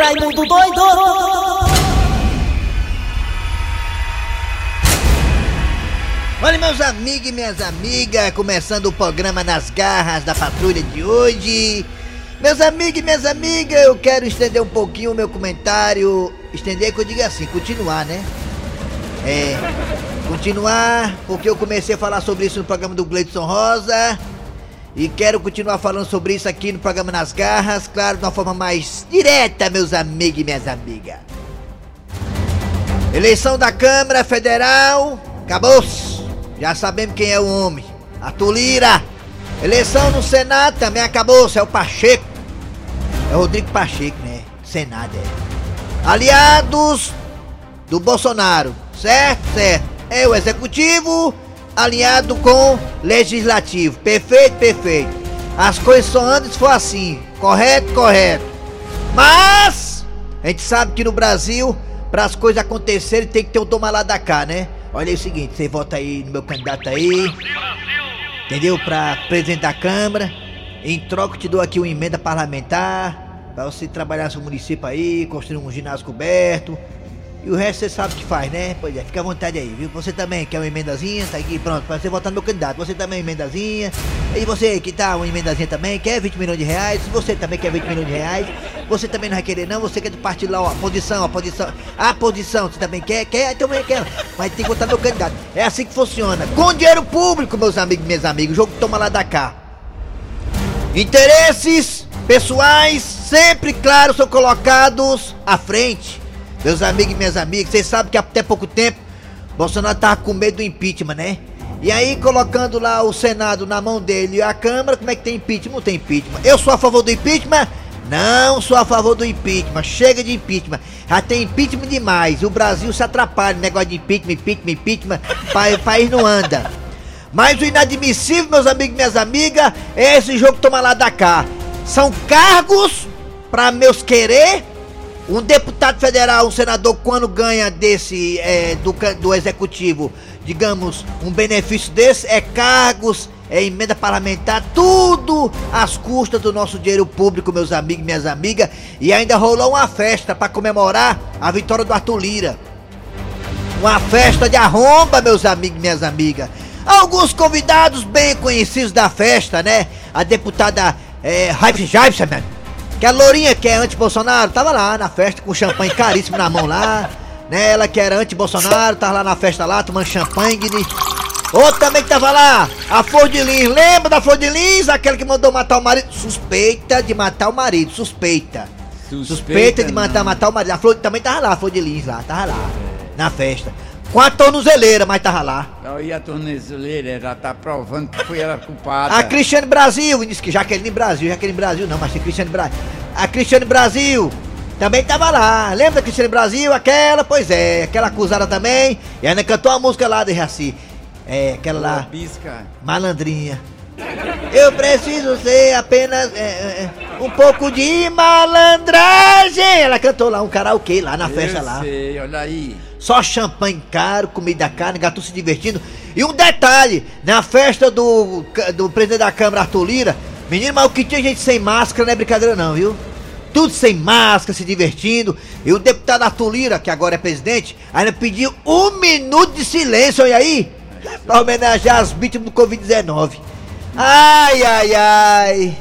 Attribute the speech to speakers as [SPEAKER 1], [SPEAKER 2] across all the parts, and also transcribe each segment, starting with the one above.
[SPEAKER 1] Raimundo doido!
[SPEAKER 2] Olha, meus amigos e minhas amigas, começando o programa Nas Garras da Patrulha de hoje. Meus amigos e minhas amigas, eu quero estender um pouquinho o meu comentário. Estender que eu diga assim, continuar, né? É. Continuar, porque eu comecei a falar sobre isso no programa do Gleidson Rosa. E quero continuar falando sobre isso aqui no programa Nas Garras, claro, de uma forma mais direta, meus amigos e minhas amigas. Eleição da Câmara Federal, acabou-se. Já sabemos quem é o homem. Arthur Lira. Eleição no Senado também acabou-se, é o Pacheco. É o Rodrigo Pacheco, né? Senado é. Aliados do Bolsonaro, certo? Certo. É o Executivo alinhado com Legislativo. Perfeito, perfeito. As coisas só andam se for assim. Correto, correto. Mas a gente sabe que no Brasil, para as coisas acontecerem, tem que ter um toma lá da cá, né? Olha aí o seguinte, você vota aí no meu candidato aí. Entendeu? Pra presidente da Câmara. Em troca te dou aqui uma emenda parlamentar. Pra você trabalhar no seu município aí, construir um ginásio coberto. E o resto você sabe o que faz, né? Pois é, fica à vontade aí, viu? Você também quer uma emendazinha? Tá aqui, pronto, pra você votar no meu candidato. Você também emendazinha. E você que tá uma emendazinha também, quer 20 milhões de reais? Você também quer 20 milhões de reais, você também não vai querer não, você quer do partido lá, ó, a posição, a posição, a posição, você também quer? Quer? Então também quer. Mas tem que votar no meu candidato. É assim que funciona. Com dinheiro público, meus amigos e minhas amigas. O jogo toma lá da cá. Interesses pessoais sempre, claro, são colocados à frente. Meus amigos e minhas amigas, vocês sabem que até pouco tempo Bolsonaro tava com medo do impeachment, né? E aí, colocando lá o Senado na mão dele e a Câmara, como é que tem impeachment? Não tem impeachment. Eu sou a favor do impeachment? Não sou a favor do impeachment. Chega de impeachment. Já tem impeachment demais. O Brasil se atrapalha. Negócio de impeachment, impeachment, impeachment. O país não anda. Mas o inadmissível, meus amigos e minhas amigas, é esse jogo toma lá da cá. São cargos para meus querer um deputado federal, um senador, quando ganha desse é, do, do executivo, digamos, um benefício desse, é cargos, é emenda parlamentar, tudo às custas do nosso dinheiro público, meus amigos e minhas amigas. E ainda rolou uma festa para comemorar a vitória do Arthur Lira. Uma festa de arromba, meus amigos e minhas amigas. Alguns convidados bem conhecidos da festa, né? A deputada é, Raif Jaibson, que a Lourinha que é anti-Bolsonaro tava lá na festa com champanhe caríssimo na mão lá. Né? Ela que era anti-Bolsonaro, tava lá na festa lá tomando champanhe. Né? Outro também que tava lá, a Flor de Lins. Lembra da Flor de Lins? Aquela que mandou matar o marido. Suspeita de matar o marido, suspeita. Suspeita, suspeita de matar, matar o marido. A Flor também tava lá, a Flor de Lins lá, tava lá. Na festa. Com a tornozeleira, mas tava lá.
[SPEAKER 3] E a tornozeleira já tá provando que foi ela culpada.
[SPEAKER 2] A Cristiane Brasil, disse que Jaqueline Brasil, Jaqueline Brasil não, mas tem Cristiane Brasil. A Cristiane Brasil também tava lá. Lembra da Cristiane Brasil? Aquela, pois é, aquela acusada também. E ainda cantou a música lá de Raci. É, aquela lá.
[SPEAKER 3] Bisca.
[SPEAKER 2] Malandrinha. Eu preciso ser apenas é, é, um pouco de malandragem. Ela cantou lá um karaokê lá na festa
[SPEAKER 3] Eu
[SPEAKER 2] lá.
[SPEAKER 3] Sei, olha aí.
[SPEAKER 2] Só champanhe caro, comida cara, gato se divertindo. E um detalhe, na festa do, do presidente da Câmara, Arthur Lira, menino, mas o que tinha gente sem máscara não é brincadeira não, viu? Tudo sem máscara, se divertindo. E o deputado Arthur Lira, que agora é presidente, ainda pediu um minuto de silêncio, olha aí, pra homenagear as vítimas do Covid-19. Ai, ai, ai.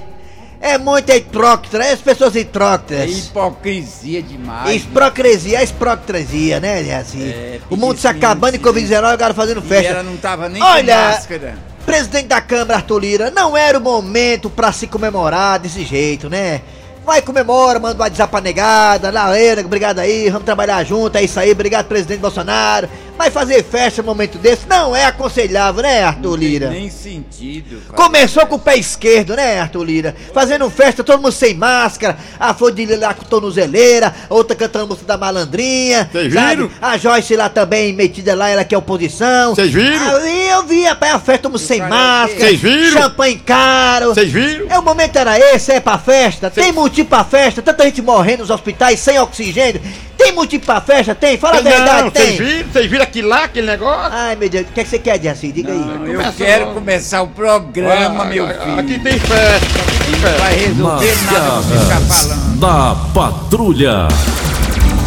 [SPEAKER 2] É muita hipócrita, as pessoas hipócritas.
[SPEAKER 3] É hipocrisia demais.
[SPEAKER 2] Hipocrisia, é hipocrisia, né? É assim.
[SPEAKER 3] É,
[SPEAKER 2] o mundo se acabando e
[SPEAKER 3] silêncio.
[SPEAKER 2] Covid-19 agora fazendo
[SPEAKER 3] E
[SPEAKER 2] festa.
[SPEAKER 3] ela não tava nem
[SPEAKER 2] Olha,
[SPEAKER 3] com máscara.
[SPEAKER 2] Presidente da Câmara, Arthur Lira, não era o momento pra se comemorar desse jeito, né? Vai, comemora, manda um WhatsApp pra negada, Laeira, obrigado aí, vamos trabalhar junto, é isso aí, obrigado, presidente Bolsonaro. Vai fazer festa num momento desse, não é aconselhável, né, Arthur
[SPEAKER 3] Não tem
[SPEAKER 2] Lira?
[SPEAKER 3] nem sentido.
[SPEAKER 2] Começou com o pé esquerdo, né, Arthur Lira? Fazendo festa, todo mundo sem máscara, a Flor de Lila lá com tornozeleira, outra cantando música da malandrinha.
[SPEAKER 4] Vocês
[SPEAKER 2] sabe?
[SPEAKER 4] viram?
[SPEAKER 2] A Joyce lá também, metida lá, ela que é oposição.
[SPEAKER 4] Vocês viram?
[SPEAKER 2] Ali eu vi, rapaz, a festa, todo mundo sem
[SPEAKER 3] karaokê.
[SPEAKER 2] máscara.
[SPEAKER 4] Vocês viram?
[SPEAKER 2] Champanhe caro.
[SPEAKER 4] Vocês viram?
[SPEAKER 2] É, o momento era esse, é pra festa? Tem motivo pra festa? Tanta gente morrendo nos hospitais sem oxigênio. Tem motivo pra festa? Tem? Fala a verdade,
[SPEAKER 4] não,
[SPEAKER 2] tem.
[SPEAKER 4] vocês viram? Vocês viram aquilo lá, aquele negócio?
[SPEAKER 2] Ai, meu Deus, o que, é que você quer, Diaci? Diga aí.
[SPEAKER 3] Não, eu
[SPEAKER 4] Começa
[SPEAKER 3] quero
[SPEAKER 4] logo.
[SPEAKER 3] começar o programa, meu filho.
[SPEAKER 4] Aqui tem festa, aqui tem festa.
[SPEAKER 3] vai resolver nada você ficar falando.
[SPEAKER 1] da Patrulha.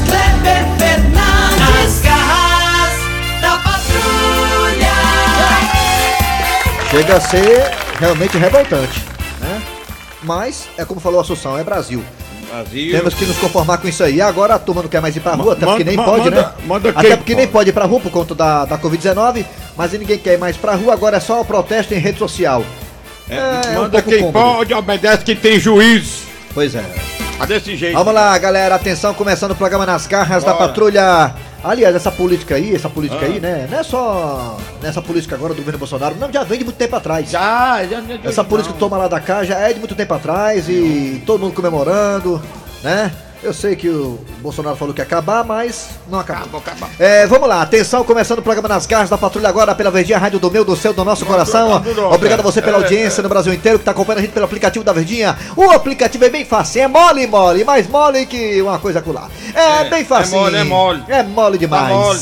[SPEAKER 5] Kleber Fernandes, garras da patrulha.
[SPEAKER 2] Chega a ser realmente revoltante, né? Mas, é como falou a Assunção, é Brasil.
[SPEAKER 4] Brasil.
[SPEAKER 2] Temos que nos conformar com isso aí. Agora a turma não quer mais ir pra rua, até porque nem pode,
[SPEAKER 4] manda-
[SPEAKER 2] né?
[SPEAKER 4] manda
[SPEAKER 2] até porque nem
[SPEAKER 4] pode.
[SPEAKER 2] ir pra rua por conta da, da Covid-19, mas ninguém quer ir mais pra rua, agora é só o protesto em rede social. É, é um
[SPEAKER 4] Manda
[SPEAKER 2] pouco
[SPEAKER 4] quem
[SPEAKER 2] cômodo.
[SPEAKER 4] pode, obedece quem tem juízo.
[SPEAKER 2] Pois é.
[SPEAKER 4] Ah, desse jeito.
[SPEAKER 2] Vamos lá, galera. Atenção, começando o programa nas garras da
[SPEAKER 4] Bora.
[SPEAKER 2] patrulha. Aliás, essa política aí, essa política
[SPEAKER 4] Ah.
[SPEAKER 2] aí, né? Não é só nessa política agora do governo Bolsonaro, não, já vem de muito tempo atrás.
[SPEAKER 4] Já, já, já.
[SPEAKER 2] Essa política que toma lá da cá já é de muito tempo atrás e todo mundo comemorando, né? Eu sei que o Bolsonaro falou que ia acabar, mas não acabou.
[SPEAKER 4] Acabou, acabou.
[SPEAKER 2] É, vamos lá, atenção, começando o programa nas garras da patrulha agora pela Verdinha Rádio do meu, do seu, do nosso coração.
[SPEAKER 4] nosso,
[SPEAKER 2] Obrigado a
[SPEAKER 4] é.
[SPEAKER 2] você pela
[SPEAKER 4] É,
[SPEAKER 2] audiência no Brasil inteiro que tá acompanhando a gente pelo aplicativo da Verdinha. O aplicativo é bem fácil, é mole, mole, mais mole que uma coisa acolá. É,
[SPEAKER 4] É,
[SPEAKER 2] bem fácil.
[SPEAKER 4] é mole, é mole.
[SPEAKER 2] É mole demais.
[SPEAKER 4] Tá mole.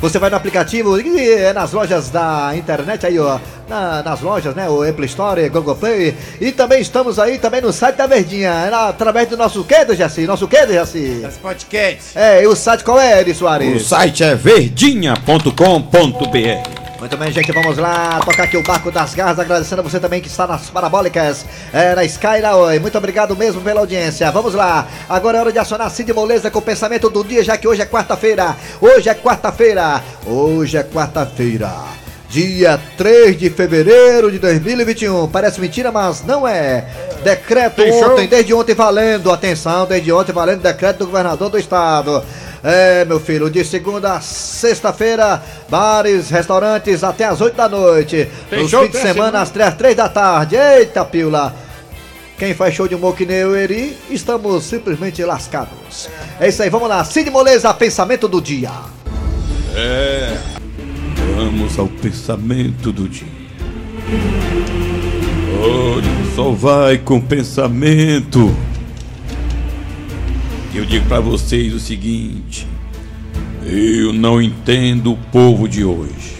[SPEAKER 2] Você vai no aplicativo, e é nas lojas da internet aí, ó. na- nas lojas, né? O Apple Store, Google Play. E também estamos aí também no site da Verdinha. na- através do nosso quê, Jaci? Nosso quê, Jaci?
[SPEAKER 3] Das podcasts.
[SPEAKER 2] É, e o site qual é, Eri
[SPEAKER 4] O
[SPEAKER 2] Soares?
[SPEAKER 4] site é verdinha.com.br.
[SPEAKER 2] Muito bem, gente, vamos lá tocar aqui o Barco das Garras, agradecendo a você também que está nas parabólicas, é, na Sky na Oi. Muito obrigado mesmo pela audiência. Vamos lá, agora é hora de acionar Cid Moleza com o pensamento do dia, já que hoje é quarta-feira. Hoje é quarta-feira. Hoje é quarta-feira. Dia 3 de fevereiro de 2021. Parece mentira, mas não é. Decreto ontem, desde ontem valendo. Atenção, desde ontem valendo decreto do governador do estado. É, meu filho, de segunda a sexta-feira, bares, restaurantes até as 8 da noite.
[SPEAKER 4] Tem
[SPEAKER 2] Nos
[SPEAKER 4] show
[SPEAKER 2] fins de semana às 3, 3 da tarde. Eita, pila. Quem faz show de humor que nem eu, Eri, estamos simplesmente lascados. É isso aí, vamos lá. Cid Moleza, pensamento do dia.
[SPEAKER 1] Vamos ao pensamento do dia. Olha, só vai com pensamento. Eu digo pra vocês o seguinte: eu não entendo o povo de hoje.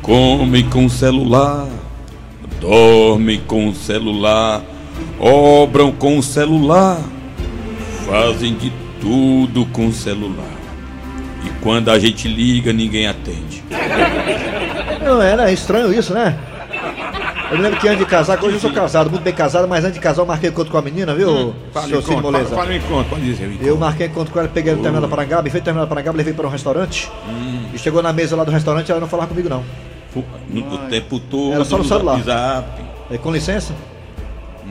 [SPEAKER 1] Comem com celular, dormem com celular, obram com celular, fazem de tudo com celular. E quando a gente liga, ninguém atende.
[SPEAKER 2] Não era estranho isso, né? Eu me lembro que antes de casar, que hoje eu sou casado, muito bem casado, mas antes de casar eu marquei encontro com a menina, viu,
[SPEAKER 1] Fala,
[SPEAKER 2] seu Cid Moleza?
[SPEAKER 1] fala, fala, me conta, pode dizer. me
[SPEAKER 2] Eu marquei encontro com ela, peguei no terminal da Parangaba, e fez terminal da Parangaba, levei para um restaurante. E chegou na mesa lá do restaurante, ela não falava comigo não.
[SPEAKER 1] No, o tempo todo.
[SPEAKER 2] Era só no celular.
[SPEAKER 1] WhatsApp.
[SPEAKER 2] É, com licença?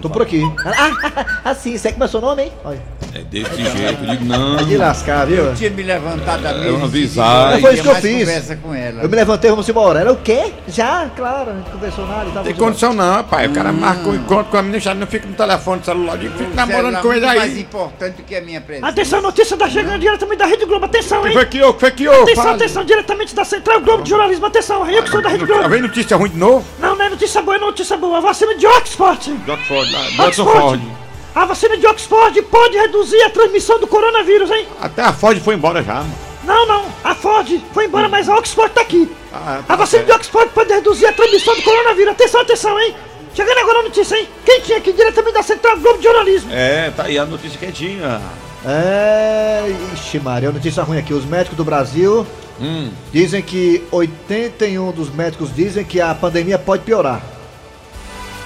[SPEAKER 2] Tô por aqui. Ah, assim, você é que é o seu nome, hein? Olha.
[SPEAKER 1] É desse jeito. Eu digo, não.
[SPEAKER 2] É de lascar, viu?
[SPEAKER 3] Eu tinha me levantado da mesa. e
[SPEAKER 1] avisada.
[SPEAKER 3] seguido,
[SPEAKER 2] Foi isso que eu fiz.
[SPEAKER 3] conversa com ela.
[SPEAKER 2] Eu me levantei, vamos embora. Ela o quê? Já, claro, a gente conversou nada e tal.
[SPEAKER 4] Tem condição não, rapaz. O cara marca um encontro com a menina, já não fica no telefone celular, digo, fica namorando com ele
[SPEAKER 3] muito mais
[SPEAKER 4] aí.
[SPEAKER 3] importante do que a minha presença.
[SPEAKER 6] Atenção, notícia da chegando diretamente da Rede Globo. Atenção, hein?
[SPEAKER 4] foi que eu, foi que eu?
[SPEAKER 6] Atenção, atenção, diretamente da Central Globo de Jornalismo. Atenção, eu que sou da Rede
[SPEAKER 4] Tá
[SPEAKER 6] Globo.
[SPEAKER 4] vendo notícia ruim de novo?
[SPEAKER 6] Não, não é notícia boa, é notícia boa. A vacina de Oxford.
[SPEAKER 4] De Oxford, lá, de Oxford.
[SPEAKER 6] A vacina de Oxford pode reduzir a transmissão do coronavírus, hein?
[SPEAKER 4] Até a Ford foi embora já, mano.
[SPEAKER 6] Não, não. A Ford foi embora, mas a Oxford tá aqui.
[SPEAKER 4] Ah, tá
[SPEAKER 6] A vacina de
[SPEAKER 4] certo.
[SPEAKER 6] Oxford pode reduzir a transmissão do coronavírus. Atenção, atenção, hein? Chegando agora a notícia, hein? Quem tinha aqui diretamente da Central Globo de Jornalismo.
[SPEAKER 1] É, tá aí a notícia quietinha.
[SPEAKER 2] É. Ixi, Maria, notícia ruim aqui. Os médicos do Brasil dizem que 81 dos médicos dizem que a pandemia pode piorar.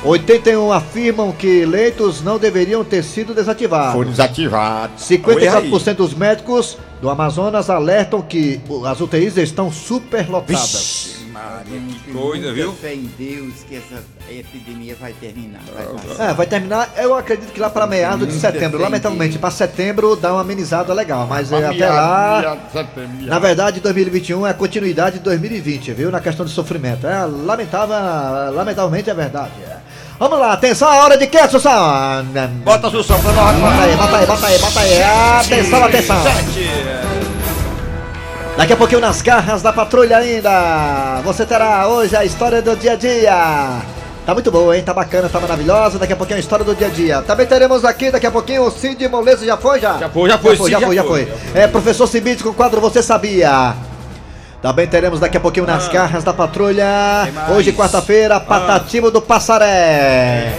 [SPEAKER 2] 81 afirmam que leitos não deveriam ter sido desativados.
[SPEAKER 4] Foi desativado.
[SPEAKER 2] 54% dos médicos do Amazonas alertam que as UTIs estão superlotadas.
[SPEAKER 1] Maria, que coisa, viu?
[SPEAKER 3] fé em Deus que essa epidemia vai terminar. Vai.
[SPEAKER 2] É, vai terminar, eu acredito que lá para meados de
[SPEAKER 3] Muita
[SPEAKER 2] setembro. Lamentavelmente, para setembro dá uma amenizada legal, mas é, até lá. Na verdade, 2021 é a continuidade de 2020, viu? Na questão de sofrimento. É lamentável, lamentavelmente é verdade. É. Vamos lá, atenção, a hora de quê, Sussão?
[SPEAKER 1] Bota Sussão pra nós.
[SPEAKER 2] Bota aí, bota aí, bota aí, bota aí. Atenção, atenção. Daqui a pouquinho nas garras da patrulha ainda. Você terá hoje a história do dia a dia. Tá muito boa, hein? Tá bacana, tá maravilhosa. Daqui a pouquinho a história do dia a dia. Também teremos aqui, daqui a pouquinho, o Cid Moleza. Já foi, já?
[SPEAKER 4] Já foi, já foi,
[SPEAKER 2] já
[SPEAKER 4] Cid,
[SPEAKER 2] já
[SPEAKER 4] já
[SPEAKER 2] foi, já
[SPEAKER 4] foi.
[SPEAKER 2] foi. É, professor Cibite com o quadro Você Sabia. Também teremos daqui a pouquinho nas garras da patrulha. Hoje, quarta-feira, Patativo do Passaré.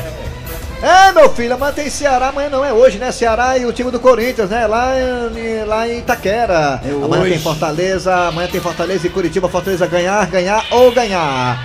[SPEAKER 3] É, meu filho, amanhã tem Ceará, amanhã não é hoje, né? Ceará e o time do Corinthians, né? Lá em, lá em Itaquera.
[SPEAKER 7] É
[SPEAKER 3] amanhã
[SPEAKER 7] hoje.
[SPEAKER 3] tem Fortaleza, amanhã tem Fortaleza e Curitiba. Fortaleza ganhar, ganhar ou ganhar.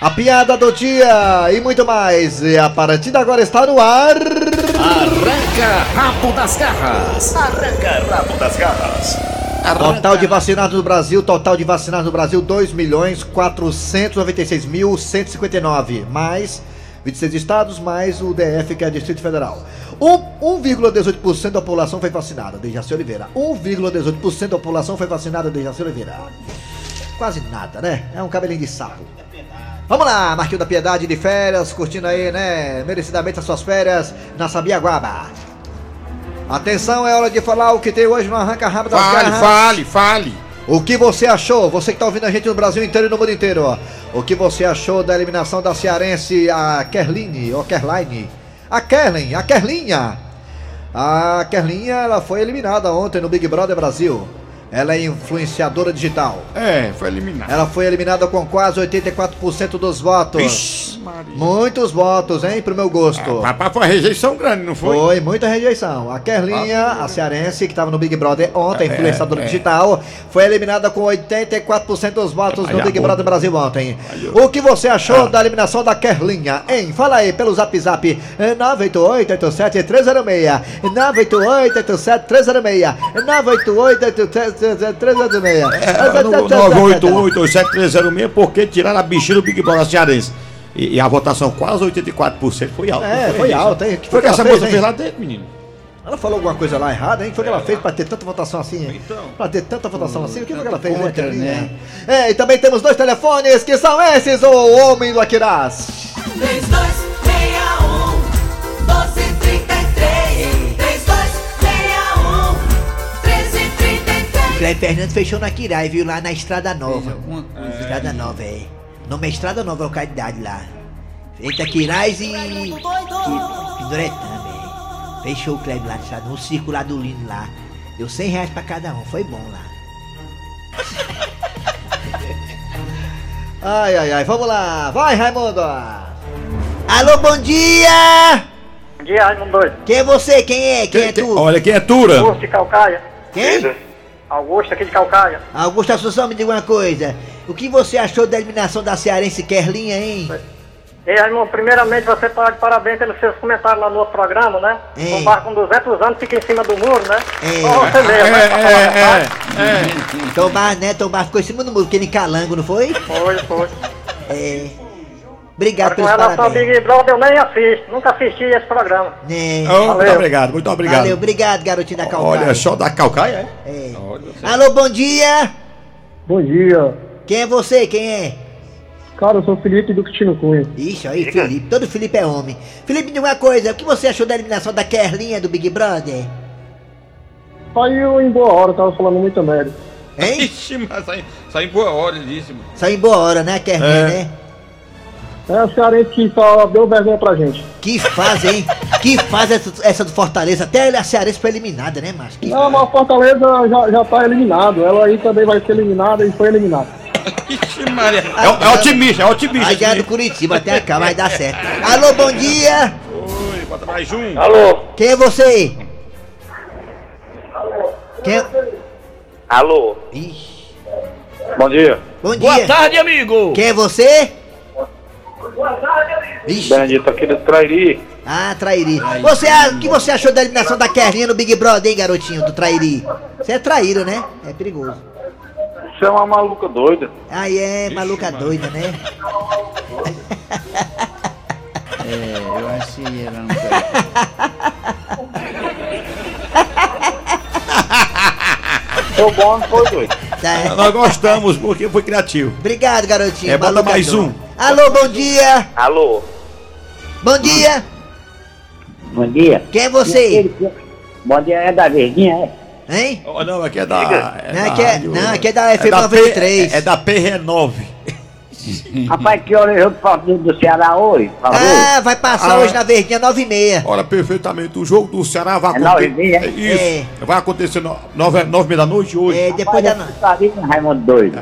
[SPEAKER 3] A piada do dia e muito mais. E a partida agora está no ar.
[SPEAKER 8] Arranca rabo das garras. Arranca rabo das garras.
[SPEAKER 3] Total de vacinados no Brasil, total de vacinados no Brasil, 2 milhões 496 mil 159, mais 26 estados, mais o DF, que é Distrito Federal. Um- 1,18% da população foi vacinada, Dejaci Oliveira. 1,18% da população foi vacinada, Dejaci Oliveira. Quase nada, né? É um cabelinho de sapo. Vamos lá, Marquinho da Piedade de férias, curtindo aí, né? Merecidamente as suas férias na Sabiaguaba. Atenção, é hora de falar o que tem hoje no Arranca Rabo das
[SPEAKER 4] Fale,
[SPEAKER 3] Garras.
[SPEAKER 4] fale, fale.
[SPEAKER 3] O que você achou? Você que tá ouvindo a gente no Brasil inteiro e no mundo inteiro, ó. O que você achou da eliminação da cearense, a Kerline, ou Kerline? A Kerlin, a Kerlinha. A Kerlinha, ela foi eliminada ontem no Big Brother Brasil. Ela é influenciadora digital.
[SPEAKER 4] É, foi eliminado.
[SPEAKER 3] Ela foi eliminada com quase 84% dos votos.
[SPEAKER 4] Ixi, Maria.
[SPEAKER 3] Muitos votos, hein, pro meu gosto.
[SPEAKER 4] Papai foi uma rejeição grande, não foi?
[SPEAKER 3] Foi muita rejeição. A Kerlinha, a cearense, que estava no Big Brother ontem,
[SPEAKER 4] É,
[SPEAKER 3] influenciadora
[SPEAKER 4] é.
[SPEAKER 3] digital, foi eliminada com 84% dos votos no
[SPEAKER 4] Olha
[SPEAKER 3] Big Brother. Brasil ontem. O que você achou da eliminação da Kerlinha, hein? Fala aí pelo zap zap eh, 988-87-306 988-87-306 988-87-306
[SPEAKER 4] É, no 988-7306, porque tiraram a bichinha do Big Brother cearense. E, e a votação quase 84% foi alta.
[SPEAKER 3] É, foi
[SPEAKER 4] rejeição.
[SPEAKER 3] alta, hein? Que
[SPEAKER 4] Foi que
[SPEAKER 3] ela
[SPEAKER 4] essa moça fez lá dentro, menino.
[SPEAKER 3] Ela falou alguma coisa lá errada, hein? O que foi que ela fez pra ter tanta votação assim?
[SPEAKER 4] Então.
[SPEAKER 3] Pra ter tanta votação assim? O que foi que ela fez, né,
[SPEAKER 7] Contra, né?
[SPEAKER 3] É, e também temos dois telefones que são esses, o Homem do Aquiraz.
[SPEAKER 2] 3261
[SPEAKER 3] Cleber Fernandes fechou na Quirai, viu? Lá na Estrada Nova.
[SPEAKER 7] Coisa.
[SPEAKER 3] Estrada Nova, é. O nome é Estrada Nova, é localidade lá. Eita, Quirais e. Pinduretama, é. Fechou o Kleber lá, sabe? No circo lá do Lino lá. Deu 100 reais pra cada um, foi bom lá. ai, ai, ai, vamos lá. Vai, Raimundo. Alô, bom dia!
[SPEAKER 9] Bom dia, Raimundo doido.
[SPEAKER 3] Quem é você? Quem é? Quem é
[SPEAKER 4] Quem-
[SPEAKER 3] tu?
[SPEAKER 4] Olha, quem é Tura?
[SPEAKER 9] Augusto de Calcaia.
[SPEAKER 3] Quem?
[SPEAKER 9] Augusto aqui de Calcaia.
[SPEAKER 3] Augusto Assunção, me diga uma coisa. O que você achou da eliminação da Cearense Kerlinha, hein?
[SPEAKER 9] E Raimundo, primeiramente você tá de parabéns pelos seus comentários lá no outro programa, né?
[SPEAKER 3] É.
[SPEAKER 9] Um barco com 200 anos fica em cima do muro, né?
[SPEAKER 3] É.
[SPEAKER 9] Só você mesmo, né? pra falar a
[SPEAKER 4] É, é, é.
[SPEAKER 3] Tomar, né? Tomar ficou em cima do muro, aquele calango, não foi?
[SPEAKER 9] Foi, foi.
[SPEAKER 3] É. Obrigado
[SPEAKER 9] Agora com
[SPEAKER 3] pelos
[SPEAKER 9] relação ao
[SPEAKER 3] parabéns.
[SPEAKER 9] Big Brother eu nem assisto, nunca assisti esse programa.
[SPEAKER 3] Né?
[SPEAKER 4] Oh, muito obrigado, muito obrigado.
[SPEAKER 3] Valeu, obrigado, garotinho da Calcaia.
[SPEAKER 4] Olha, só da Calcaia, é?
[SPEAKER 3] É.
[SPEAKER 4] Olha,
[SPEAKER 3] Alô, bom dia!
[SPEAKER 10] Bom dia.
[SPEAKER 3] Quem é você? Quem é?
[SPEAKER 10] Cara, eu sou o Felipe do Cristino Cunha.
[SPEAKER 3] Ixi, aí, Felipe. Todo Felipe é homem. Felipe, diga uma coisa. O que você achou da eliminação da Kerlinha do Big Brother?
[SPEAKER 10] Saiu em boa hora, tava falando muita merda.
[SPEAKER 3] Hein?
[SPEAKER 11] Ixi, mas sai, sai em boa hora mano.
[SPEAKER 3] Saiu em boa hora, né, Kerlinha,
[SPEAKER 4] É.
[SPEAKER 3] né?
[SPEAKER 10] É a cearense que só deu vergonha pra gente.
[SPEAKER 3] Que fase, hein? Que fase essa, essa do Fortaleza. Até a Cearense foi eliminada, né? Que
[SPEAKER 10] Não, mas a Fortaleza já, já tá eliminado. Ela aí também vai ser eliminada e foi eliminada.
[SPEAKER 11] Ixi, Maria.
[SPEAKER 4] É, é otimista, é otimista.
[SPEAKER 3] Vai ganhar do Curitiba, até cá, vai dar certo. Alô, bom dia!
[SPEAKER 11] Oi, bota mais um.
[SPEAKER 9] Alô?
[SPEAKER 3] Quem é você? Quem é...
[SPEAKER 9] Alô?
[SPEAKER 3] Ixi.
[SPEAKER 9] Bom dia.
[SPEAKER 3] Bom dia.
[SPEAKER 8] Boa tarde, amigo.
[SPEAKER 3] Quem é você? Ixi.
[SPEAKER 9] Benedito aqui do Trairi.
[SPEAKER 3] Ah, Trairi. Você, o que você achou da eliminação da Kerlinha no Big Brother, hein, garotinho, do Trairi? Você é traíra, né? É perigoso.
[SPEAKER 9] Você é uma maluca doida.
[SPEAKER 3] Aí é maluca doida, né?
[SPEAKER 7] É, eu acho que ela não foi.
[SPEAKER 9] Bom foi doido.
[SPEAKER 3] Tá.
[SPEAKER 4] Nós gostamos, porque foi criativo.
[SPEAKER 3] Obrigado, garotinho.
[SPEAKER 4] É, bota mais um.
[SPEAKER 3] Alô, bom dia.
[SPEAKER 9] Alô?
[SPEAKER 3] Bom dia.
[SPEAKER 12] Bom dia.
[SPEAKER 3] Quem é você?
[SPEAKER 12] Bom dia, é da Verdinha, é?
[SPEAKER 3] Hein?
[SPEAKER 4] Oh, não, aqui é da.
[SPEAKER 3] Não,
[SPEAKER 4] da
[SPEAKER 3] aqui é-
[SPEAKER 4] rádio-
[SPEAKER 3] não, aqui é da FM
[SPEAKER 4] da P-
[SPEAKER 3] 93.
[SPEAKER 4] É, é da PR9.
[SPEAKER 12] Rapaz, que hora eu jogo do, do Ceará hoje, por favor?
[SPEAKER 2] Ah, vai passar
[SPEAKER 4] Ah.
[SPEAKER 2] hoje na Verdinha 9 e meia.
[SPEAKER 4] Olha, perfeitamente. O jogo do Ceará vai
[SPEAKER 12] É nove e
[SPEAKER 4] acontecer.
[SPEAKER 12] meia?
[SPEAKER 4] É isso.
[SPEAKER 2] É.
[SPEAKER 4] Vai acontecer no, nove, nove e meia da noite hoje.
[SPEAKER 2] É, depois da. no-
[SPEAKER 12] Putaria, Raimundo doido.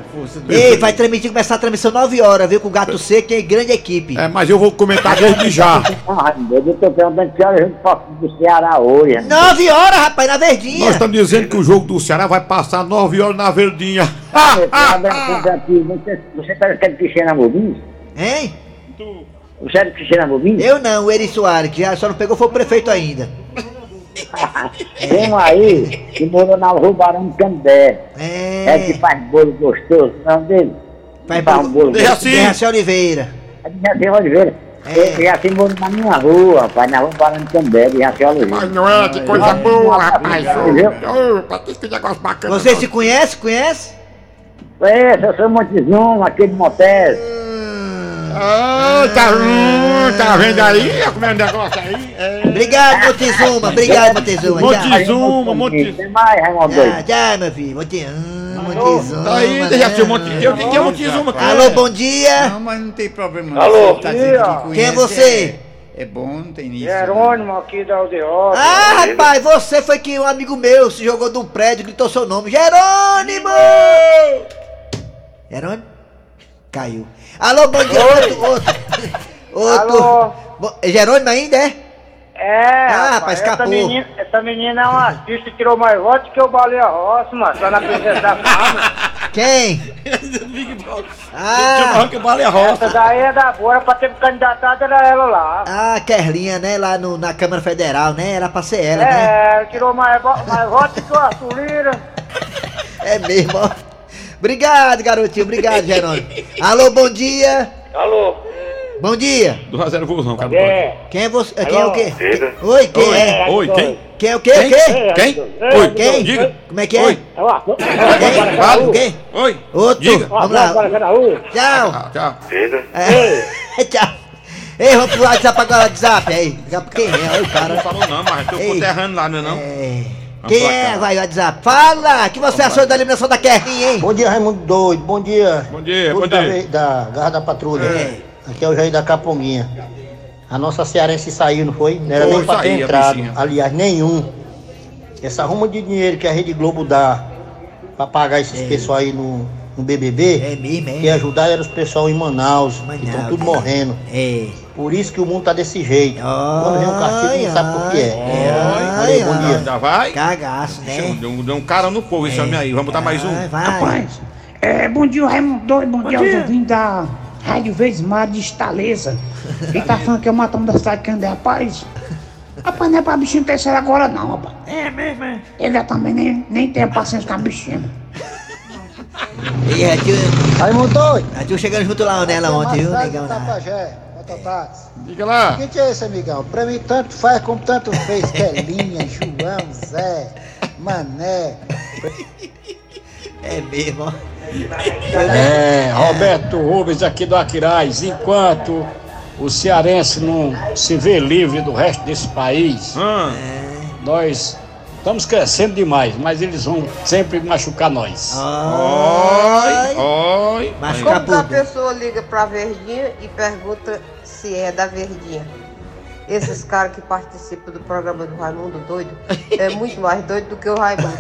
[SPEAKER 2] Ei, vai transmitir, começar a transmissão 9 horas, viu? Com o Gato Seco e grande equipe.
[SPEAKER 4] É, mas eu vou comentar desde já.
[SPEAKER 12] Doido, eu tô perguntando que hora eu jogo do Ceará hoje.
[SPEAKER 2] 9 horas, rapaz, na Verdinha.
[SPEAKER 4] Nós estamos dizendo que o jogo do Ceará vai passar nove horas na verdinha.
[SPEAKER 12] Ah, abrindo aqui. Você, você tá querendo que cheira bobinho?
[SPEAKER 2] Hein?
[SPEAKER 12] Você é que cheira bobinho?
[SPEAKER 2] Eu não, o Eri Soares, que já só não pegou foi o prefeito ainda.
[SPEAKER 12] Tem um aí que morou na rua Barão de Candé.
[SPEAKER 2] É.
[SPEAKER 12] É que faz bolo gostoso, não dele?
[SPEAKER 2] Faz
[SPEAKER 12] Faz
[SPEAKER 2] bolo-
[SPEAKER 12] um bolo gostoso.
[SPEAKER 4] assim.
[SPEAKER 2] Guerra Oliveira.
[SPEAKER 12] É de Jaci Oliveira.
[SPEAKER 2] É.
[SPEAKER 12] Ele já se morou na minha rua, rapaz, na rua Barão de Candé, de Jaci Oliveira.
[SPEAKER 4] não é? Que coisa boa, rapaz.
[SPEAKER 12] Entendeu?
[SPEAKER 4] Opa, que negócio bacana.
[SPEAKER 2] Você se conhece? Conhece?
[SPEAKER 12] Esse, eu sou Montezuma, aquele Montes.
[SPEAKER 4] Ah, tá, hum, tá vendo aí? Como é o negócio aí? É.
[SPEAKER 2] Obrigado, Montezuma. Obrigado, Montezuma.
[SPEAKER 4] Montezuma, Monte-
[SPEAKER 12] Tem mais, Raimundo
[SPEAKER 2] já, já, meu filho. Montezuma, Montezuma.
[SPEAKER 4] Tá aí, deixa assim, o Monte. Eu que é Montezuma. cara.
[SPEAKER 2] Alô, bom dia.
[SPEAKER 3] Não, mas não tem problema. não.
[SPEAKER 9] Alô,
[SPEAKER 3] Você tá dizendo que
[SPEAKER 2] Quem é você?
[SPEAKER 3] É, é bom, não tem nisso.
[SPEAKER 9] Jerônimo aqui da Aldeota.
[SPEAKER 2] Ah, rapaz, você foi que um amigo meu se jogou de um prédio e gritou seu nome. Jerônimo! Jerônimo? Caiu. Alô, bom dia. Outro, outro. Outro.
[SPEAKER 9] Alô?
[SPEAKER 2] Bo- é Jerônimo ainda, é?
[SPEAKER 9] É,
[SPEAKER 2] Ah, rapaz,
[SPEAKER 9] essa menina, essa menina é uma artista, tirou mais votos que o Baleia Rossi, mano, só na Princesa da Fama.
[SPEAKER 2] Quem?
[SPEAKER 4] Ah,
[SPEAKER 2] Ah,
[SPEAKER 4] que vale a roça.
[SPEAKER 9] Essa daí é da boa, pra ter candidatado era ela lá.
[SPEAKER 2] ah, Kerlinha, né? Lá no, na Câmara Federal, né? Era pra ser ela, né?
[SPEAKER 9] É, tirou mais, mais votos que o Arthur Lira.
[SPEAKER 2] É mesmo, ó. Obrigado, garotinho. Obrigado, Jerônimo. Alô, bom dia.
[SPEAKER 9] Alô?
[SPEAKER 2] Bom dia.
[SPEAKER 4] Do Razer Vozão, cara.
[SPEAKER 9] É.
[SPEAKER 2] Quem é você? Quem é o quê? Oi, quem é?
[SPEAKER 4] Oi, quem?
[SPEAKER 2] Quem é o quê? O quê?
[SPEAKER 4] Quem?
[SPEAKER 9] Oi,
[SPEAKER 2] Quem?
[SPEAKER 4] Diga.
[SPEAKER 2] Como é que é?
[SPEAKER 4] Oi.
[SPEAKER 9] É.
[SPEAKER 2] Quem?
[SPEAKER 4] Fala.
[SPEAKER 2] Quê?
[SPEAKER 4] Oi.
[SPEAKER 2] Outro.
[SPEAKER 4] Diga.
[SPEAKER 2] Vamos lá. Tchau.
[SPEAKER 4] Ah, tchau.
[SPEAKER 2] É. Tchau. Ei, vamos pro WhatsApp agora, WhatsApp aí. Quem é? Olha o
[SPEAKER 4] Não
[SPEAKER 2] cara.
[SPEAKER 4] falou não, mas tô
[SPEAKER 2] Ei.
[SPEAKER 4] conterrando lá, não é não?
[SPEAKER 2] É.
[SPEAKER 4] Vamos
[SPEAKER 2] Quem é? Vai, WhatsApp. Fala! O que você achou da eliminação da Kerrinha, hein?
[SPEAKER 13] Bom dia, Raimundo Doido. Bom dia.
[SPEAKER 4] Bom dia,
[SPEAKER 13] Tudo
[SPEAKER 4] bom
[SPEAKER 13] da,
[SPEAKER 4] dia.
[SPEAKER 13] da Garra da Patrulha.
[SPEAKER 2] É.
[SPEAKER 13] Aqui é o Jair da Caponguinha. A nossa cearense saiu, não foi? Não era
[SPEAKER 4] Foi,
[SPEAKER 13] nem pra ter entrado. Aliás, nenhum. Essa ruma de dinheiro que a Rede Globo dá pra pagar esses pessoal aí no, no BBB,
[SPEAKER 2] É mesmo,
[SPEAKER 13] que
[SPEAKER 2] é?
[SPEAKER 13] ajudar era os pessoal em Manaus, que
[SPEAKER 2] Manaus.
[SPEAKER 13] estão tudo morrendo.
[SPEAKER 2] É.
[SPEAKER 13] Por isso que o mundo tá desse jeito. Quando vem um castigo, não sabe por que é.
[SPEAKER 2] Ai,
[SPEAKER 13] Valeu, bom dia.
[SPEAKER 4] Já vai?
[SPEAKER 2] Cagaço, né?
[SPEAKER 4] Deu, um- deu um cara no povo esse homem aí. Vamos botar mais um.
[SPEAKER 2] Vai.
[SPEAKER 14] Rapaz, é, bom dia, Raimundo Doido, bom, dia aos ouvintes da Rádio Vez Mar de Estaleza. Quem tá falando que é o matão da cidade de Candé, rapaz? Rapaz, não é pra bichinho terceiro agora não, rapaz.
[SPEAKER 6] É mesmo, é?
[SPEAKER 14] Ele já também nem, nem tem paciência com a bichinha.
[SPEAKER 2] E a tio,
[SPEAKER 13] Raimundo Doido.
[SPEAKER 2] a tio chegando junto lá nela ontem, viu, negão? lá.
[SPEAKER 13] Tapajé, Batatas.
[SPEAKER 4] Diga lá.
[SPEAKER 13] O que, que é esse, amigão? Pra mim, tanto faz como tanto fez. Kelinha, João, Zé, Mané.
[SPEAKER 2] É mesmo, ó.
[SPEAKER 15] É, Roberto Rubens aqui do Aquiraz. Enquanto o cearense não se vê livre do resto desse país,
[SPEAKER 4] Ah,
[SPEAKER 15] nós estamos crescendo demais, mas eles vão sempre machucar nós.
[SPEAKER 2] Ai,
[SPEAKER 4] oi.
[SPEAKER 2] machucar
[SPEAKER 16] Como a pessoa liga pra Verdinha e pergunta se é da Verdinha. Esses caras que participam do programa do Raimundo Doido é muito mais doido do que o Raimundo.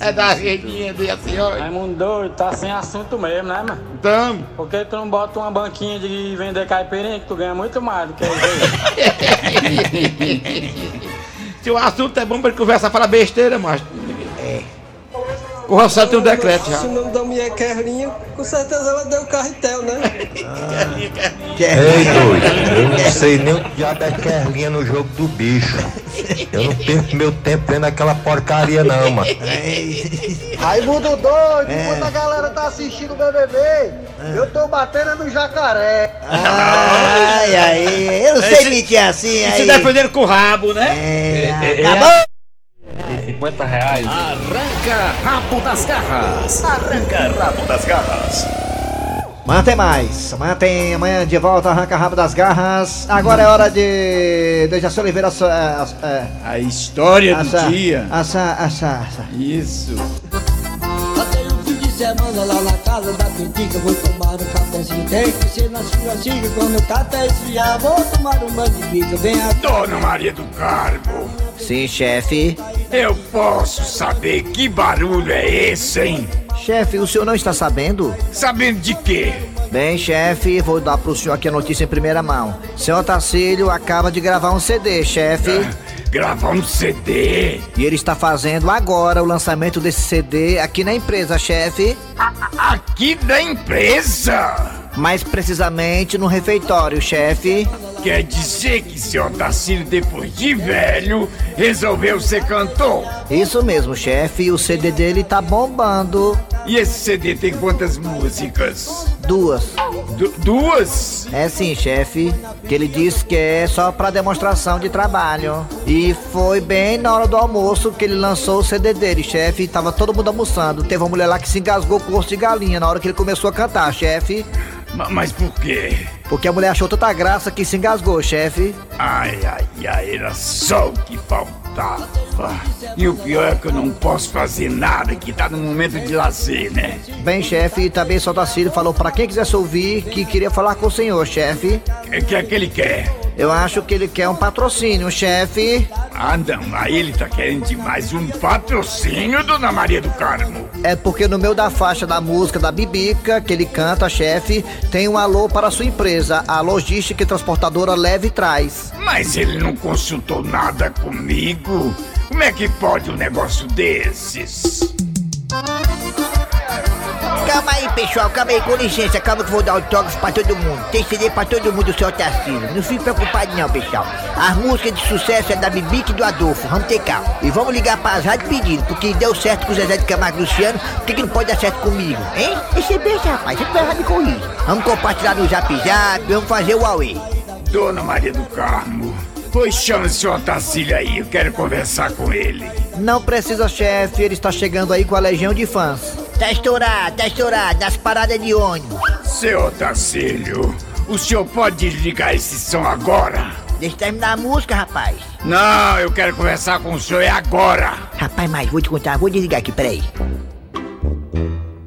[SPEAKER 4] É da redinha de assim, ó.
[SPEAKER 15] Raimundo doido, tá sem assunto mesmo, né, mano?
[SPEAKER 4] Então,
[SPEAKER 15] Por que tu não bota uma banquinha de vender caipirinha que tu ganha muito mais do que isso
[SPEAKER 4] se o assunto é bom pra ele conversar, fala besteira, mas. É. O Rossado tem um decreto já.
[SPEAKER 16] o nome da mulher é Kerlinha, com certeza ela deu carretel, né?
[SPEAKER 2] Quer-
[SPEAKER 17] doido, eu não sei nem o que diabo é Kerlinha no jogo do bicho. Eu não perco meu tempo vendo aquela porcaria não, mano.
[SPEAKER 13] Raimundo Doido, enquanto a galera tá assistindo o BBB, eu tô batendo no jacaré.
[SPEAKER 2] Ai, ai, eu não sei
[SPEAKER 4] Esse-
[SPEAKER 2] mentir assim,
[SPEAKER 4] E
[SPEAKER 2] aí.
[SPEAKER 4] se defendendo com o rabo, né?
[SPEAKER 2] É, acabou.
[SPEAKER 8] 50 reais. Arranca rabo das garras. Arranca rabo das garras.
[SPEAKER 2] Amanhã tem mais. Amanhã tem. Amanhã de volta, arranca rabo das garras. Agora é hora de. De Jaci Oliveira. so- é, é,
[SPEAKER 3] A história do dia.
[SPEAKER 2] Assa, assa, assa.
[SPEAKER 3] Isso.
[SPEAKER 18] Semana lá na casa da Pitica Vou tomar um cafezinho Tem que ser na sua siga Quando o café esfriar Vou tomar um banho de pica Vem aqui
[SPEAKER 7] Dona Maria do Carmo,
[SPEAKER 2] Sim, chefe.
[SPEAKER 7] eu posso saber que barulho é esse, hein?
[SPEAKER 2] Chefe, o senhor não está sabendo?
[SPEAKER 7] Sabendo de quê?
[SPEAKER 2] Bem, chefe, vou dar pro senhor aqui a notícia em primeira mão. Senhor Tacílio acaba de gravar um CD, chefe.
[SPEAKER 7] Gravar um CD?
[SPEAKER 2] E ele está fazendo agora o lançamento desse CD aqui na empresa, chefe.
[SPEAKER 7] Aqui da empresa?
[SPEAKER 2] Mais precisamente no refeitório, chefe.
[SPEAKER 7] Quer dizer que seu Otacílio, depois de velho, resolveu ser cantor?
[SPEAKER 2] Isso mesmo, chefe. O CD dele tá bombando.
[SPEAKER 7] E esse CD tem quantas músicas?
[SPEAKER 2] Duas.
[SPEAKER 7] Du- duas?
[SPEAKER 2] É sim, chefe. Que ele disse que é só pra demonstração de trabalho. E foi bem na hora do almoço que ele lançou o CD dele, chefe. Tava todo mundo almoçando. Teve uma mulher lá que se engasgou com o osso de galinha na hora que ele começou a cantar, chefe.
[SPEAKER 7] Ma- Mas por quê?
[SPEAKER 2] Porque a mulher achou tanta graça que se engasgou, chefe.
[SPEAKER 7] Ai, ai, ai, era só o que faltava. E o pior é que eu não posso fazer nada, que tá no momento de lazer, né?
[SPEAKER 2] Bem, chefe, também Só Tacílio falou pra quem quisesse ouvir que queria falar com o senhor, chefe.
[SPEAKER 7] O que é que ele quer?
[SPEAKER 2] Eu acho que ele quer um patrocínio, chefe.
[SPEAKER 7] Ah, não, aí ele tá querendo demais um patrocínio, Dona Maria do Carmo.
[SPEAKER 2] É porque no meio da faixa da música da Bibica, que ele canta, chefe, tem um alô para a sua empresa, a logística e transportadora Leve Traz.
[SPEAKER 7] Mas ele não consultou nada comigo. Como é que pode um negócio desses?
[SPEAKER 2] Calma aí, pessoal, calma aí, com licença, calma que eu vou dar autógrafo pra todo mundo. Tem CD pra todo mundo, o seu Tarcísio. Não fique preocupado não, pessoal. As músicas de sucesso é da Bibique e do Adolfo, vamos ter calma. E vamos ligar para as rádios pedindo, porque deu certo com o Zezé de Camargo e Luciano, por que que não pode dar certo comigo, hein? Esse beijo, rapaz, você vai errar me corrigir. Vamos compartilhar no Zap Zap, vamos fazer o Huawei.
[SPEAKER 7] Dona Maria do Carmo, pois chama o senhor Tacílio aí, eu quero conversar com ele.
[SPEAKER 2] Não precisa, chefe, ele está chegando aí com a legião de fãs. Tá estourado, tá estourado, nas paradas de ônibus.
[SPEAKER 7] Seu Tacílio, o senhor pode desligar esse som agora?
[SPEAKER 2] Deixa eu terminar a música, rapaz.
[SPEAKER 7] Não, eu quero conversar com o senhor é agora.
[SPEAKER 2] Rapaz, mas vou te contar, vou desligar aqui, peraí.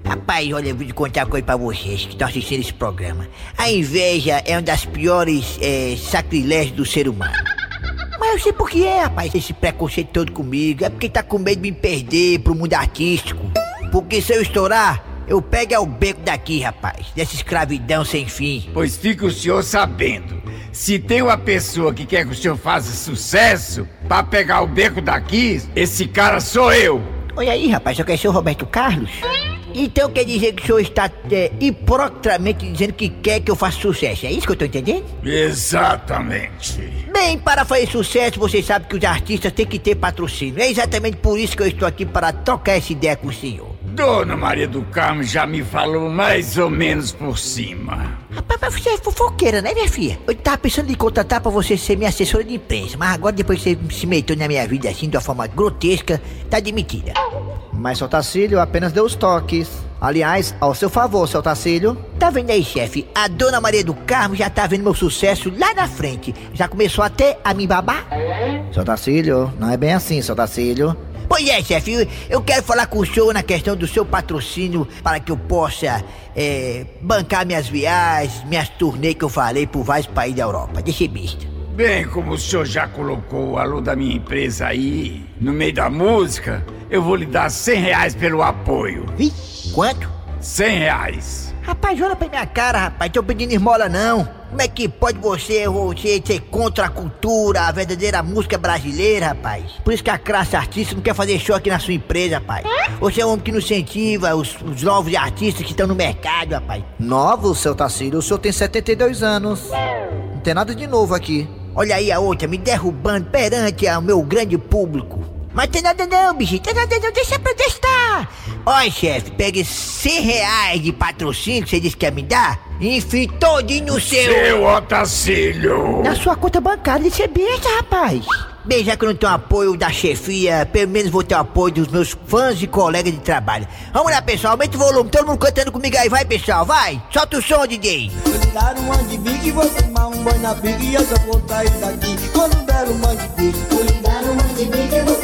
[SPEAKER 2] Rapaz, olha, eu vou te contar uma coisa pra vocês que estão assistindo esse programa. A inveja é uma das piores é, sacrilégios do ser humano. Mas eu sei por que é, rapaz, esse preconceito todo comigo. É porque tá com medo de me perder pro mundo artístico. Porque se eu estourar, eu pego é o beco daqui, rapaz. Dessa escravidão sem fim.
[SPEAKER 7] Pois fica o senhor sabendo. Se tem uma pessoa que quer que o senhor faça sucesso, pra pegar o beco daqui, esse cara sou eu.
[SPEAKER 2] Olha aí, rapaz, só quer ser o Roberto Carlos? Então quer dizer que o senhor está é, hipocritamente dizendo que quer que eu faça sucesso, é isso que eu tô entendendo?
[SPEAKER 7] Exatamente.
[SPEAKER 2] Bem, para fazer sucesso, você sabe que os artistas têm que ter patrocínio. É exatamente por isso que eu estou aqui para trocar essa ideia com o senhor.
[SPEAKER 7] Dona Maria do Carmo já me falou mais ou menos por cima.
[SPEAKER 2] Rapaz, mas você é fofoqueira, né, minha filha? Eu tava pensando em contratar pra você ser minha assessora de imprensa, mas agora depois que você se meteu na minha vida assim, de uma forma grotesca, tá demitida. Mas seu Tacílio apenas deu os toques. Aliás, ao seu favor, seu Tacílio. Tá vendo aí, chefe? A dona Maria do Carmo já tá vendo meu sucesso lá na frente. Já começou até a me babar? Seu Tacílio, não é bem assim, seu Tacílio. Pois é, chefe, eu- quero falar com o senhor na questão do seu patrocínio para que eu possa é, bancar minhas viagens, minhas turnês que eu falei por vários países da Europa. Deixa besta.
[SPEAKER 7] Bem, como o senhor já colocou o alô da minha empresa aí, no meio da música, eu vou lhe dar 100 reais pelo apoio.
[SPEAKER 2] Quanto?
[SPEAKER 7] 100 reais.
[SPEAKER 2] Rapaz, olha pra minha cara, rapaz, tô pedindo esmola não. Como é que pode você, você ser contra a cultura, a verdadeira música brasileira, rapaz? Por isso que a classe artística não quer fazer show aqui na sua empresa, rapaz. Você é um homem que não incentiva os, os novos artistas que estão no mercado, rapaz. Novos, seu Tacílio? O senhor tem 72 anos. Não tem nada de novo aqui. Olha aí a outra me derrubando perante o meu grande público. Mas tem nada não, bichinho, tem nada não, deixa pra testar. Olha, chefe, pega 100 reais de patrocínio que você disse que ia me dar e enfie todinho no seu...
[SPEAKER 7] Seu Otacílio!
[SPEAKER 2] Na sua conta bancária de ser besta, rapaz. Bem, já que eu não tenho apoio da chefia, pelo menos vou ter o apoio dos meus fãs e colegas de trabalho. Vamos lá, pessoal, aumenta o volume, todo mundo cantando comigo aí, vai, pessoal, vai. Solta o som, DJ.
[SPEAKER 18] Dar um de e vou tomar um banho na bica e eu só vou sair daqui quando der um de bico. Vou dar um de e eu vou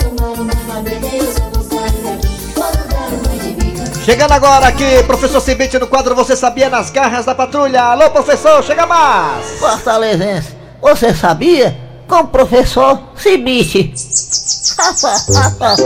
[SPEAKER 3] Chegando agora aqui, professor Cibite no quadro Você Sabia nas garras da patrulha. Alô, professor, chega mais!
[SPEAKER 19] Fortalezense, você sabia? Com o professor Cibite.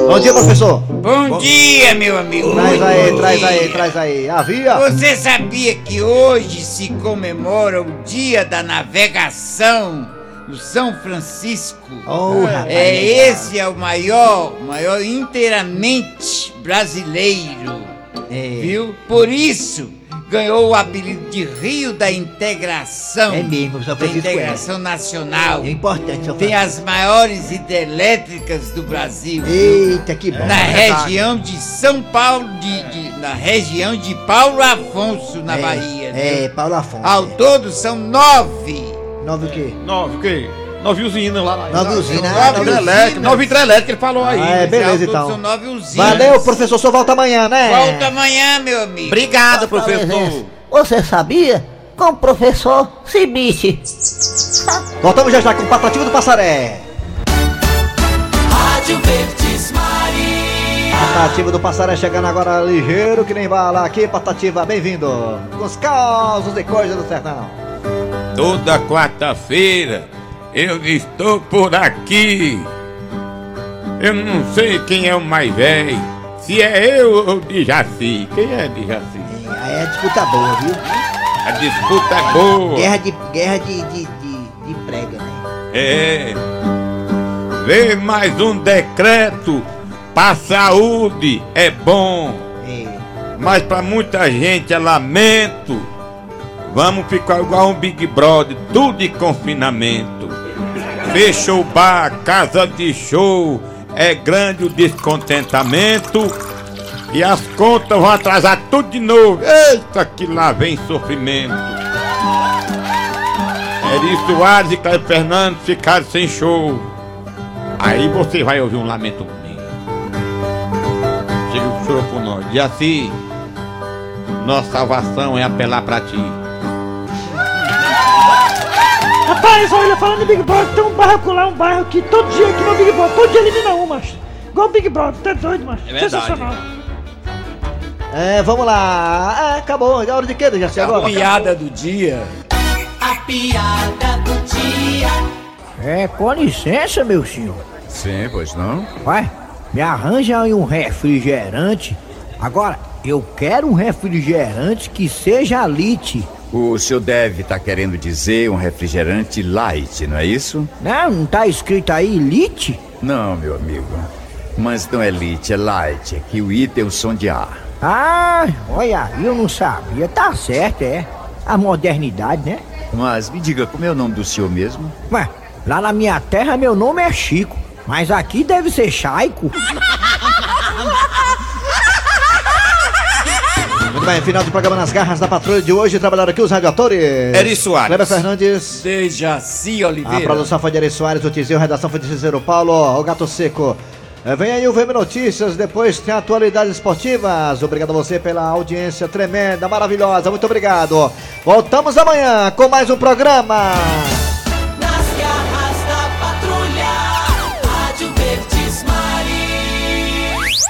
[SPEAKER 3] Bom dia, professor.
[SPEAKER 7] Bom dia, meu amigo.
[SPEAKER 3] Traz aí,
[SPEAKER 7] bom
[SPEAKER 3] traz
[SPEAKER 7] dia.
[SPEAKER 3] aí, traz aí. Havia?
[SPEAKER 7] Você sabia que hoje se comemora o Dia da Navegação no São Francisco?
[SPEAKER 3] Oh, rapaz,
[SPEAKER 7] é esse é o maior, maior inteiramente brasileiro.
[SPEAKER 3] É.
[SPEAKER 7] Viu? Por isso ganhou o apelido de Rio da Integração.
[SPEAKER 3] É mesmo, São
[SPEAKER 7] da
[SPEAKER 3] Francisco é.
[SPEAKER 7] Integração Nacional.
[SPEAKER 3] É importante, São
[SPEAKER 7] Tem as maiores hidrelétricas do Brasil.
[SPEAKER 3] Eita, que bom.
[SPEAKER 7] Na
[SPEAKER 3] É
[SPEAKER 7] região de São Paulo, de, de- na região de Paulo Afonso, na
[SPEAKER 3] É,
[SPEAKER 7] Bahia.
[SPEAKER 3] É? Paulo Afonso.
[SPEAKER 7] Ao todo são nove.
[SPEAKER 3] Nove o quê?
[SPEAKER 20] Nove o quê? Nove usinas lá.
[SPEAKER 3] Nove usinas,
[SPEAKER 20] Nove
[SPEAKER 3] nove
[SPEAKER 20] hidrelétricas.
[SPEAKER 7] usinas.
[SPEAKER 20] Nove hidrelétricas, ele falou aí.
[SPEAKER 3] Ah, é, beleza então.
[SPEAKER 7] São nove usinas.
[SPEAKER 3] Valeu, professor, só volta amanhã, né?
[SPEAKER 7] Volta amanhã, meu amigo.
[SPEAKER 20] Obrigado, professor.
[SPEAKER 19] Você sabia? Com o professor Cibite.
[SPEAKER 3] Voltamos já já com o Patativa do Passaré.
[SPEAKER 21] Rádio Verdes Maria.
[SPEAKER 3] Patativa do Passaré chegando agora ligeiro que nem bala. Aqui, Patativa, bem-vindo. Com os causos e coisas do sertão.
[SPEAKER 4] Toda quarta-feira eu estou por aqui. Eu não sei quem é o mais velho. Se é eu ou de Jaci. Quem é de Jaci?
[SPEAKER 3] Aí é disputa boa, viu?
[SPEAKER 4] A disputa é boa.
[SPEAKER 3] Guerra de, guerra de, de, de, de prega, né?
[SPEAKER 4] É. Vê mais um decreto pra saúde é bom.
[SPEAKER 3] É.
[SPEAKER 4] Mas pra muita gente é lamento. Vamos ficar igual um Big Brother, tudo de confinamento. Fechou o bar, casa de show, é grande o descontentamento. E as contas vão atrasar tudo de novo. Eita, que lá vem sofrimento. Eri Soares e Cléber Fernandes ficaram sem show. Aí você vai ouvir um lamento comigo. Chega o choro por nós. E assim, nossa salvação é apelar pra ti.
[SPEAKER 22] Rapaz, olha, falando em Big Brother, tem um bairro lá, um bairro que todo dia aqui no Big Brother, todo dia elimina um, macho. Igual o Big Brother, tá doido, macho.
[SPEAKER 4] É verdade.
[SPEAKER 22] Sensacional.
[SPEAKER 3] É, vamos lá. É, acabou. É hora de quê, Jaci, agora?
[SPEAKER 7] Piada do dia.
[SPEAKER 21] A piada do dia.
[SPEAKER 2] É, com licença, meu senhor.
[SPEAKER 7] Sim, pois não?
[SPEAKER 2] Vai, me arranja aí um refrigerante. Agora, eu quero um refrigerante que seja lite.
[SPEAKER 23] O senhor deve estar querendo dizer um refrigerante light, não é isso?
[SPEAKER 2] Não, não tá escrito aí lite?
[SPEAKER 23] Não, meu amigo. Mas não é lit, é light. É que o I tem o som de A.
[SPEAKER 2] Ah, olha, eu não sabia. Tá certo, é. A modernidade, né?
[SPEAKER 23] Mas me diga, como é o nome do senhor mesmo?
[SPEAKER 2] Ué, lá na minha terra meu nome é Chico. Mas aqui deve ser Chaico.
[SPEAKER 3] Bem, final do programa nas garras da patrulha de hoje. Trabalharam aqui os radiatores.
[SPEAKER 20] Eri Soares.
[SPEAKER 3] Kleber Fernandes.
[SPEAKER 7] Dejaci
[SPEAKER 3] A
[SPEAKER 7] Oliveira.
[SPEAKER 3] produção foi de Eri Soares, o Tizil, a redação foi de Cícero Paulo, o Gato Seco. É, Vem aí o VM Notícias, depois tem atualidades esportivas. Obrigado a você pela audiência tremenda, maravilhosa. Muito obrigado. Voltamos amanhã com mais um programa.